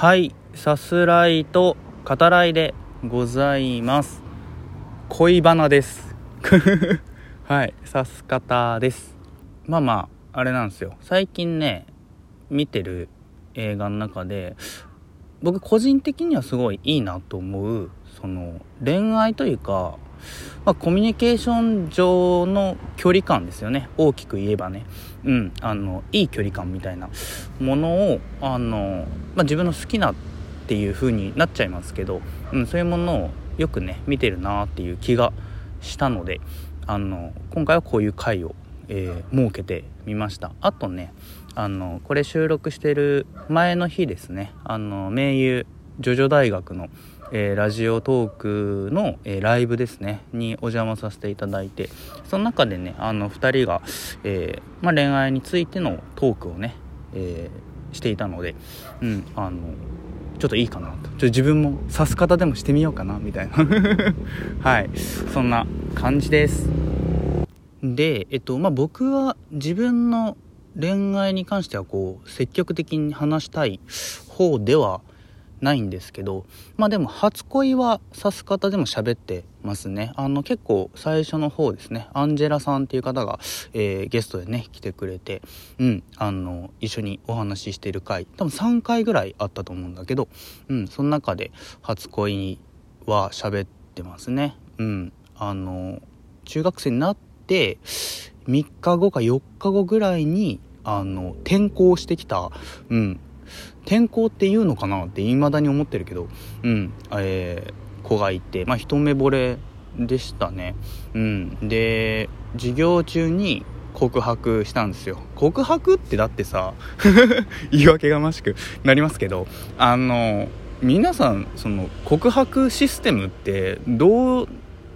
はいさすらいと語らいでございます。恋バナです。はいさす方です。まあまああれなんですよ。最近ね見てる映画の中で僕個人的にはすごいいいなと思うその恋愛というかまあ、コミュニケーション上の距離感ですよね。大きく言えばね、うん、あのいい距離感みたいなものをあの、まあ、自分の好きなっていう風になっちゃいますけど、うん、そういうものをよくね見てるなっていう気がしたのであの今回はこういう回を、えー、設けてみました。あとねあのこれ収録してる前の日ですね。あの名優ジョジョ大学のえー、ラジオトークの、えー、ライブですねにお邪魔させていただいてその中でねあの2人が、えー、まあ、恋愛についてのトークをね、えしていたので、うん、あのちょっといいかなと。ちょ自分も指す方でもしてみようかなみたいな。はい。そんな感じです。でえっとまあ僕は自分の恋愛に関してはこう積極的に話したい方ではないんですけどまあでも初恋は指す方でも喋ってますね。あの結構最初の方ですね。アンジェラさんっていう方が、えー、ゲストでね来てくれてうんあの一緒にお話ししてる回多分3回ぐらいあったと思うんだけどうんその中で初恋は喋ってますね。うんあの中学生になって3日後か4日後ぐらいにあの転校してきた、うん、転校っていうのかなって未だに思ってるけど、うん、えー、子がいて、まあ、一目惚れでしたね。うん。で、授業中に告白したんですよ。告白ってだってさ、言い訳がましくなりますけど、あの、皆さん、その、告白システムってどう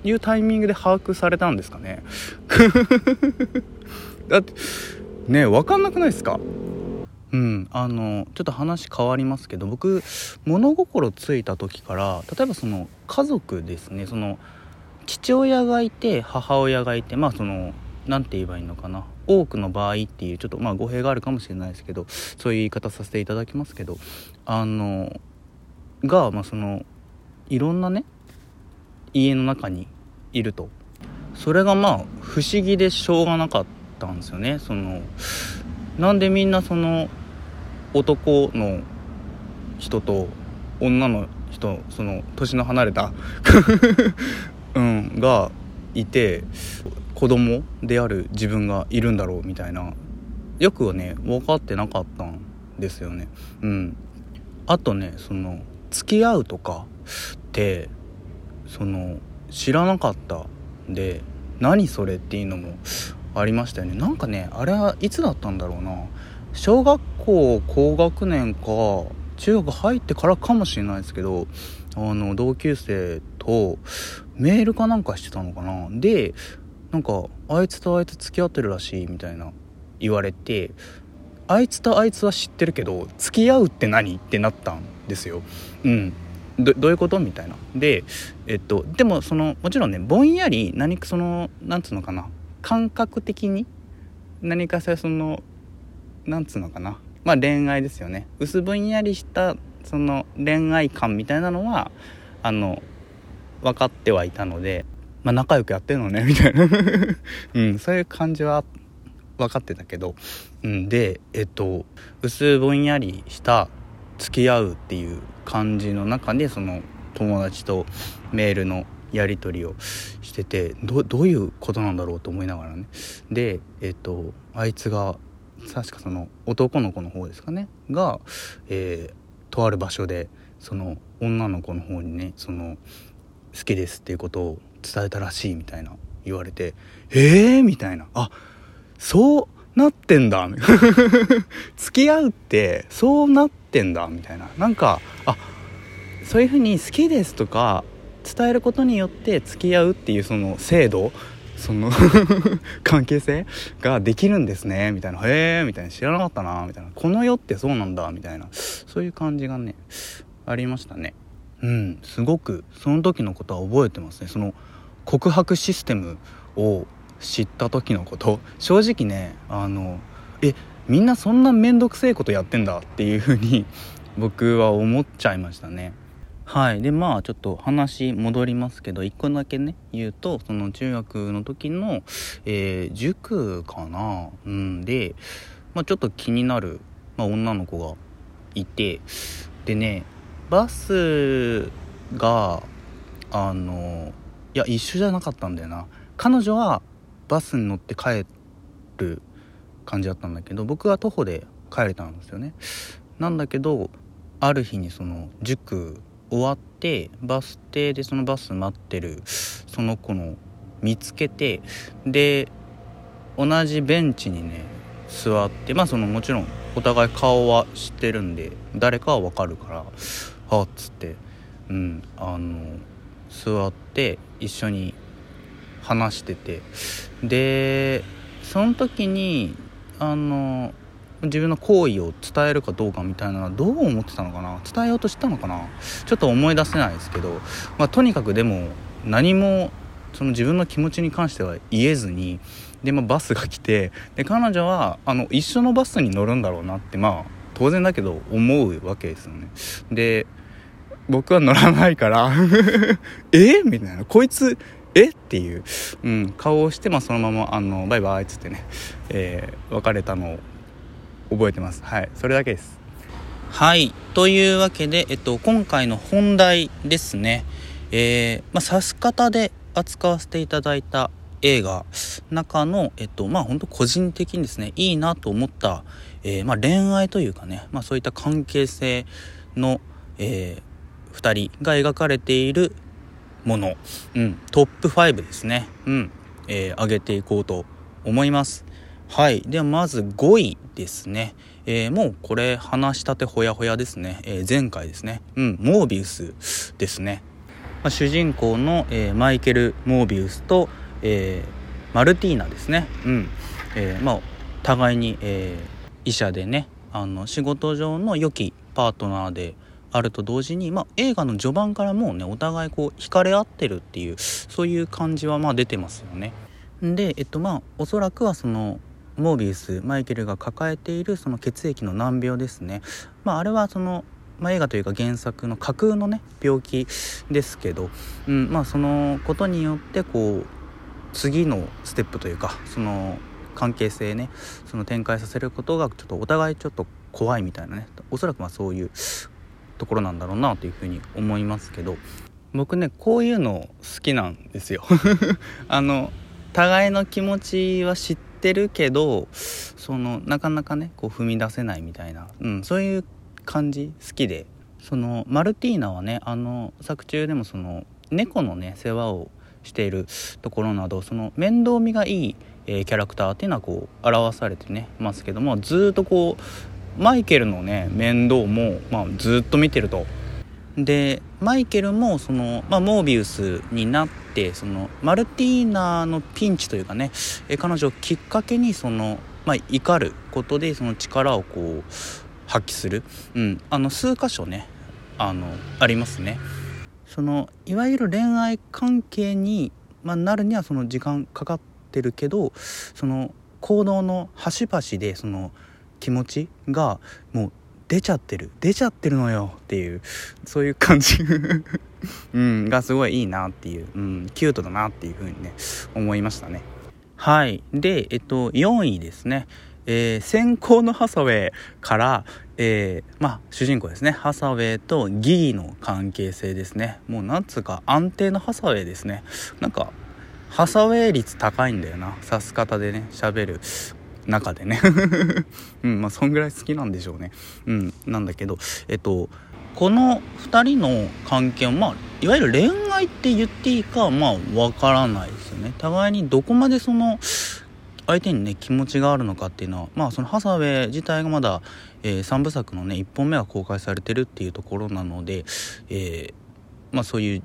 いうタイミングで把握されたんですかね？だって、ね、わかんなくないですか？うん、あのちょっと話変わりますけど僕物心ついた時から例えばその家族ですね。その父親がいて母親がいてまあその何て言えばいいのかな。多くの場合っていうちょっとまあ語弊があるかもしれないですけどそういう言い方させていただきますけどあのがまあそのいろんなね家の中にいると。それがまあ不思議でしょうがなかったんですよね。そのなんでみんなその男の人と女の人その年の離れた うんがいて子供である自分がいるんだろうみたいな。よくはね分かってなかったんですよね。うん。あとねその付き合うとかってその知らなかったんで何それっていうのもありましたよね。なんかねあれはいつだったんだろうな。小学校高学年か中学入ってからかもしれないですけどあの同級生とメールかなんかしてたのかな。でなんかあいつとあいつ付き合ってるらしいみたいな言われてあいつとあいつは知ってるけど付き合うって何ってなったんですよ。うん。どういうことみたいな。でえっとでもそのもちろんねぼんやり何かそのなんつうのかな。感覚的に何かさそのなんつうのかな？まあ恋愛ですよね。薄ぼんやりしたその恋愛感みたいなのはあの分かってはいたので、まあ、仲良くやってるのね みたいな。うん、そういう感じは分かってたけど、うん、でえっと薄ぼんやりした付き合うっていう感じの中でその友達とメールのやり取りをしててどどういうことなんだろうと思いながらね。でえっとあいつが確かその男の子の方ですかね。が、えー、とある場所でその女の子の方にねその好きですっていうことを伝えたらしいみたいな言われてえー、みたいな。あそうなってんだ。付き合うってそうなってんだ。みたいな。なんかあそういうふうに好きですとか伝えることによって付き合うっていうその制度その 関係性ができるんですねみたいな「へえ」みたいな「知らなかったな」みたいな「この世ってそうなんだ」みたいな。そういう感じがねありましたね。うん。すごくその時のことは覚えてますね。その告白システムを知った時のこと。正直ねあのえみんなそんな面倒くせえことやってんだっていう風に僕は思っちゃいましたね。はい。でまあちょっと話戻りますけど1個だけね言うとその中学の時の、えー、塾かな？うん。で、まあ、ちょっと気になる、まあ、女の子がいてでねバスがあのいや一緒じゃなかったんだよな。彼女はバスに乗って帰る感じだったんだけど僕は徒歩で帰れたんですよね。なんだけどある日にその塾終わってバス停でそのバス待ってるその子の見つけてで同じベンチにね座ってまあそのもちろんお互い顔は知ってるんで誰かは分かるからあっつってうんあの座って一緒に話しててでその時にあの自分の行為を伝えるかどうかみたいなのはどう思ってたのかな？伝えようとしたのかな？ちょっと思い出せないですけど、まあ、とにかくでも何もその自分の気持ちに関しては言えずにで、まあ、バスが来てで彼女はあの一緒のバスに乗るんだろうなってまあ当然だけど思うわけですよね。で僕は乗らないから え？みたいな。こいつえ？っていう、うん、顔をして、まあ、そのままあのバイバイっつってね、えー、別れたのを覚えてます。はい。それだけです。はい。というわけで、えっと、今回の本題ですね。えー、まあ、さす方で扱わせていただいた映画中の、えっと、まあ本当個人的にですね、いいなと思った、えー、まあ恋愛というかね、まあそういった関係性の、えー、2人が描かれているもの、うん、トップ5ですね、うん、えー、上げていこうと思います。はい。ではまず5位ですね。えー、もうこれ話したてほやほやですね。えー、前回ですね。うん、モービウスですね。まあ、主人公の、えー、マイケル・モービウスと、えマルティーナですね。うん。えまあ、互いに、え医者でね、あの、仕事上の良きパートナーであると同時に、まあ、映画の序盤からもうねお互いこう惹かれ合ってるっていうそういう感じはまあ出てますよね。でえっとまあおそらくはそのモービウスマイケルが抱えているその血液の難病ですね、まあ、あれはその、まあ、映画というか原作の架空のね病気ですけど、うんまあ、そのことによってこう次のステップというかその関係性ねその展開させることがちょっとお互いちょっと怖いみたいなね。おそらくまあそういうところなんだろうなというふうに思いますけど。僕ねこういうの好きなんですよ。あの互いの気持ちは知っててるけどそのなかなかねこう踏み出せないみたいな、うん、そういう感じ？好きでそのマルティーナはねあの作中でもその猫のね世話をしているところなどその面倒見がいい、えー、キャラクターっていうのはこう表されてねますけどもずっとこうマイケルのね面倒も、まあ、ずっと見てると。でマイケルもその、まあ、モービウスになってそのマルティーナのピンチというかねえ彼女をきっかけにその、まあ、怒ることでその力をこう発揮する、うん、あの数箇所ねあのありますね。そのいわゆる恋愛関係に、まあ、なるにはその時間かかってるけどその行動の端々でその気持ちがもう出ちゃってる。出ちゃってるのよ。っていうそういう感じ。うんがすごいいいなっていう、うん、キュートだなっていう風にね思いましたね。はい。でえっと4位ですね。えー、先行のハサウェイから、えー、まあ主人公ですね。ハサウェイとギギの関係性ですね。もうなんつうか安定のハサウェイですね。なんかハサウェイ率高いんだよな。さす方でね喋る。中でね。うんまあそんぐらい好きなんでしょうね。うんなんだけどえっとこの2人の関係はまあいわゆる恋愛って言っていいかまあわからないですよね。互いにどこまでその相手にね気持ちがあるのかっていうのはまあそのハサウェイ自体がまだ、えー、3部作のね1本目が公開されてるっていうところなので、えー、まあそういう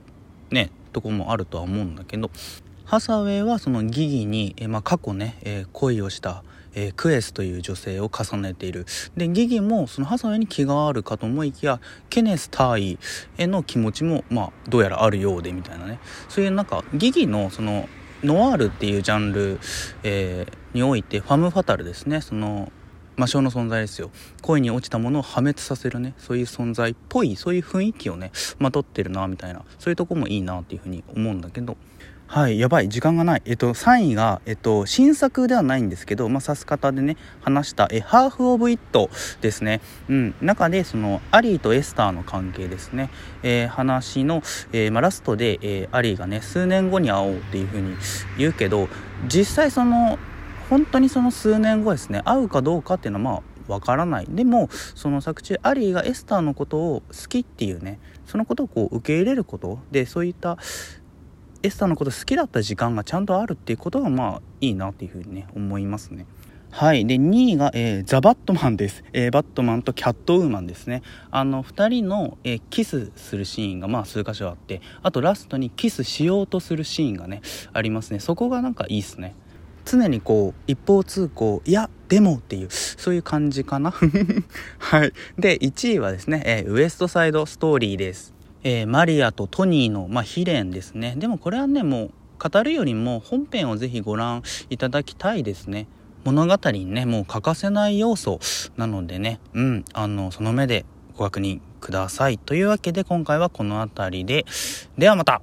ねとこもあるとは思うんだけどハサウェイはそのギギに、えー、まあ、過去ね、え恋をしたえー、クエスという女性を重ねている。でギギもそのハサウェイに気があるかと思いきやケネス大尉への気持ちもまあどうやらあるようでみたいなね。そういうなんかギギのそのノワールっていうジャンル、えー、においてファム・ファタルですね。その魔性の存在ですよ。恋に落ちたものを破滅させるね。そういう存在っぽいそういう雰囲気をねまとってるなみたいな。そういうとこもいいなっていうふうに思うんだけど。はいやばい時間がない。えっと3位がえっと新作ではないんですけどまあ指す方でね話したえハーフ・オブ・イットですね。うん中でそのアリーとエスターの関係ですね。えー、話の、えー、まあ、ラストで、えー、アリーがね数年後に会おうっていう風に言うけど実際その本当にその数年後ですね会うかどうかっていうのはまあわからない。でもその作中アリーがエスターのことを好きっていうねそのことをこう受け入れることでそういったエスタのこと好きだった時間がちゃんとあるっていうことがまあいいなっていうふうにね思いますね。はい。で、2位が、えー、ザ・バットマンです。えー、バットマンとキャットウーマンですね。あの、2人の、えー、キスするシーンが、まあ、数箇所あって、あとラストにキスしようとするシーンがね、ありますね。そこがなんかいいっすね。常にこう、一方通行、いや、でもっていう、そういう感じかな。はい。で、1位はですね、えウエストサイドストーリーです。えマリアとトニーの、まあ、悲恋ですね。でもこれはね、もう、語るよりも本編をぜひご覧いただきたいですね。物語にね、もう欠かせない要素なのでね、うん、あの、その目でご確認ください。というわけで今回はこの辺りで、ではまた